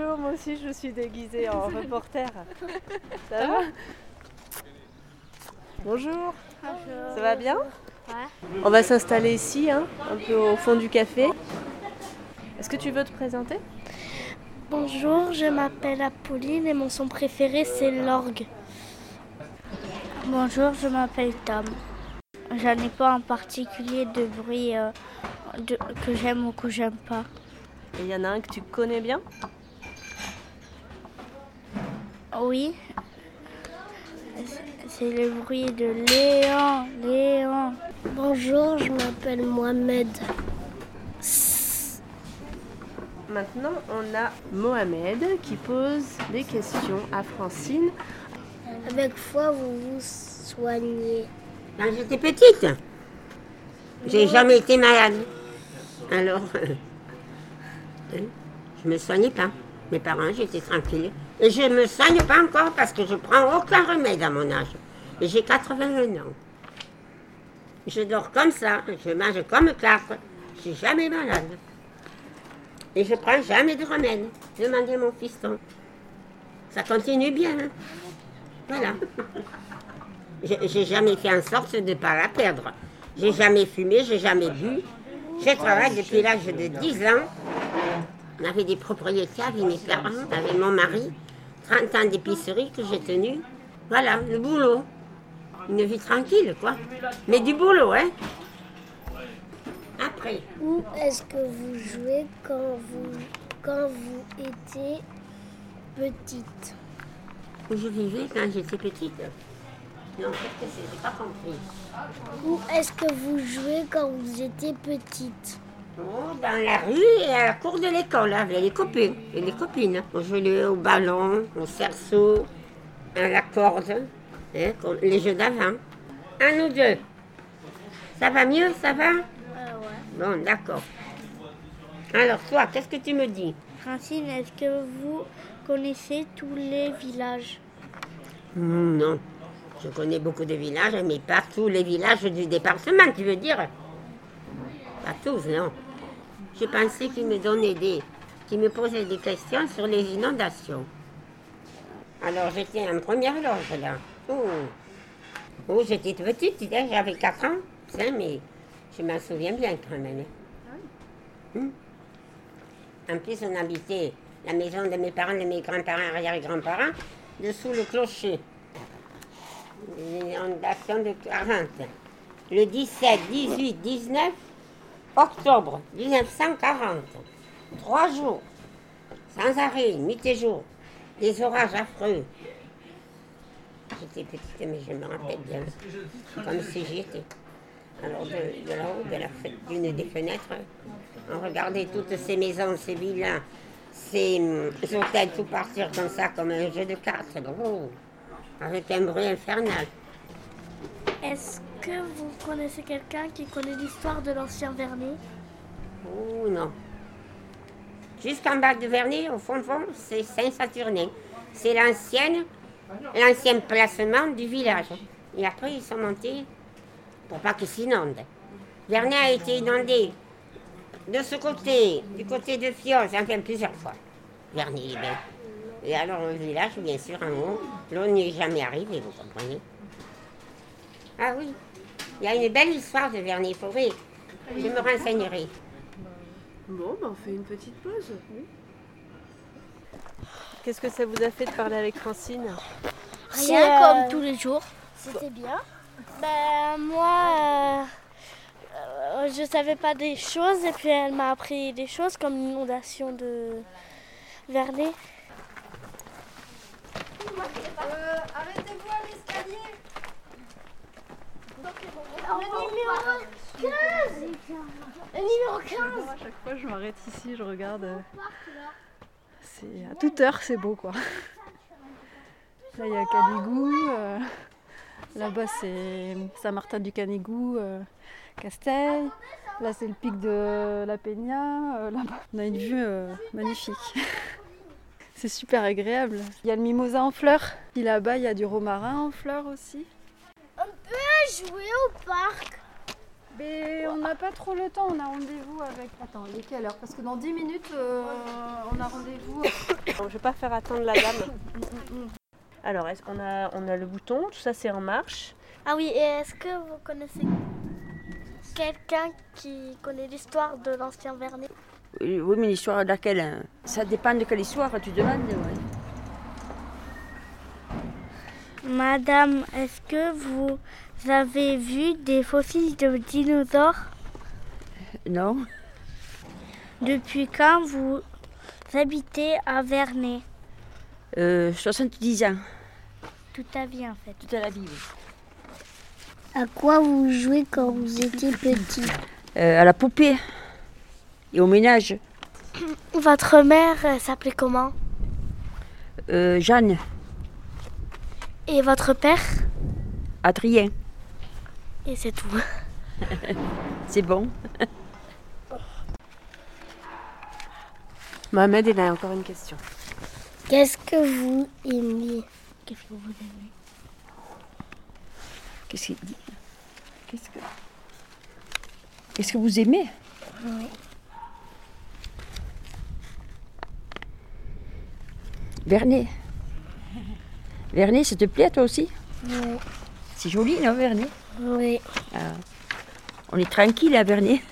Bonjour, moi aussi je suis déguisée en reporter. Ça va Bonjour. Ça va bien Ouais. On va s'installer ici, hein, un peu au fond du café. Est-ce que tu veux te présenter? Bonjour, je m'appelle Apolline et mon son préféré c'est l'orgue. Bonjour, je m'appelle Tom. J'en ai pas en particulier de bruit euh, de- que j'aime ou que j'aime pas. Et il y en a un que tu connais bien? Oui. C'est le bruit de Léon, Léon. Bonjour, je m'appelle Mohamed. Maintenant, on a Mohamed qui pose des questions à Francine. Avec foi, vous vous soignez. Quand j'étais petite, j'ai jamais été malade. Alors, hein, je me soignais pas. Mes parents, j'étais tranquille. Et je me soigne pas encore parce que je prends aucun remède à mon âge. Et j'ai 81 ans. Je dors comme ça, je mange comme quatre. Je suis jamais malade. Et je prends jamais de remède. Demandez à mon fiston. Ça continue bien. hein. Voilà. J'ai jamais fait en sorte de ne pas la perdre. J'ai jamais fumé, j'ai jamais bu. Je travaille depuis l'âge de 10 ans. On avait des propriétés avec mes parents, avec mon mari. 30 ans d'épicerie que j'ai tenu. Voilà, le boulot. Une vie tranquille, quoi. Mais du boulot, hein. Après, Où est-ce que vous jouez quand vous, quand vous étiez petite? Où je vivais quand j'étais petite. Non, qu'est-ce que c'est pas compris. Où est-ce que vous jouez quand vous étiez petite? Oh, dans la rue et à la cour de l'école avec les copains et les copines. On jouait au ballon, au cerceau, à la corde, hein, les jeux d'avant. Un ou deux. Ça va mieux, ça va? Bon, d'accord. Alors toi, qu'est-ce que tu me dis? Francine, est-ce que vous connaissez tous les villages? Hmm, Non. Je connais beaucoup de villages, mais pas tous les villages du département, tu veux dire? Pas tous, non. Je pensais qu'il me donnait des. qu'il me posait des questions sur les inondations. Alors j'étais en première loge là. Oh, oh j'étais petite, hein, j'avais 4 ans, hein, mais je m'en souviens bien quand même. hein. Hmm. En plus, on habitait la maison de mes parents, de mes grands-parents, arrière-grands-parents, dessous le clocher. L'inondation de 40. Le 17, 18, 19 octobre 1940. Trois jours, sans arrêt, nuit et jour. Des orages affreux. J'étais petite, mais je me rappelle bien. Comme si j'y étais. Alors, de, là-haut, de la d'une des fenêtres, on regardait toutes ces maisons, ces villas, ces hum, hôtels, tout partir comme ça, comme un jeu de cartes. Oh, avec un bruit infernal. Que vous connaissez quelqu'un qui connaît l'histoire de l'ancien Vernet Oh non. Jusqu'en bas de Vernet, au fond, fond, c'est Saint-Saturnin. C'est l'ancien placement du village. Et après, ils sont montés pour pas qu'ils s'inondent. Vernet a été inondé de ce côté, du côté de Fios, enfin plusieurs fois. Vernet, ben. Et alors, le village, bien sûr, en haut, l'eau n'y est jamais arrivée, vous comprenez. Ah oui, il y a une belle histoire de Vernet, il faudrait. Je me renseignerai. Bon, ben on fait une petite pause. Qu'est-ce que ça vous a fait de parler avec Francine? Rien comme tous les jours. C'était bien. Ben moi, euh, euh, je savais pas des choses et puis elle m'a appris des choses comme l'inondation de Vernet. Arrêtez-vous à l'escalier Le numéro 15 À chaque fois, je m'arrête ici, je regarde. C'est à toute heure, c'est beau quoi. Là, il y a Canigou. euh, Là-bas, c'est Saint-Martin du Canigou, euh, Castel. Là, c'est le pic de la Peña. euh, Là-bas, on a une vue magnifique. C'est super agréable. Il y a le mimosa en fleurs. Puis là-bas, il y a du romarin en fleurs aussi. Jouer au parc. Mais on n'a pas trop le temps, on a rendez-vous avec. Attends, il est quelle heure? Parce que dans 10 minutes, euh, on a rendez-vous. Je vais pas faire attendre la dame. Alors, est-ce qu'on a, on a le bouton, tout ça c'est en marche. Ah oui, et est-ce que vous connaissez quelqu'un qui connaît l'histoire de l'ancien Vernet? Oui, mais l'histoire de laquelle hein? Ça dépend de quelle histoire tu demandes. ouais. Madame, est-ce que vous avez vu des fossiles de dinosaures? Non. Depuis quand vous habitez à Vernet euh, 70 ans, Toute ta vie en fait. toute la vie. oui. À quoi vous jouez quand vous étiez petit? Euh, à la poupée. Et au ménage. Votre mère s'appelait comment? Euh, Jeanne, Et votre père? Adrien, Et c'est tout. c'est bon. Mohamed, il a encore une question. Qu'est-ce que vous aimez? Qu'est-ce que vous aimez? Qu'est-ce qu'il dit? Qu'est-ce que... Qu'est-ce que vous aimez? Oui. Vernet. Vernet, ça te plaît toi aussi? Oui. C'est joli, non, Vernet Oui. Ah. On est tranquille à Vernet.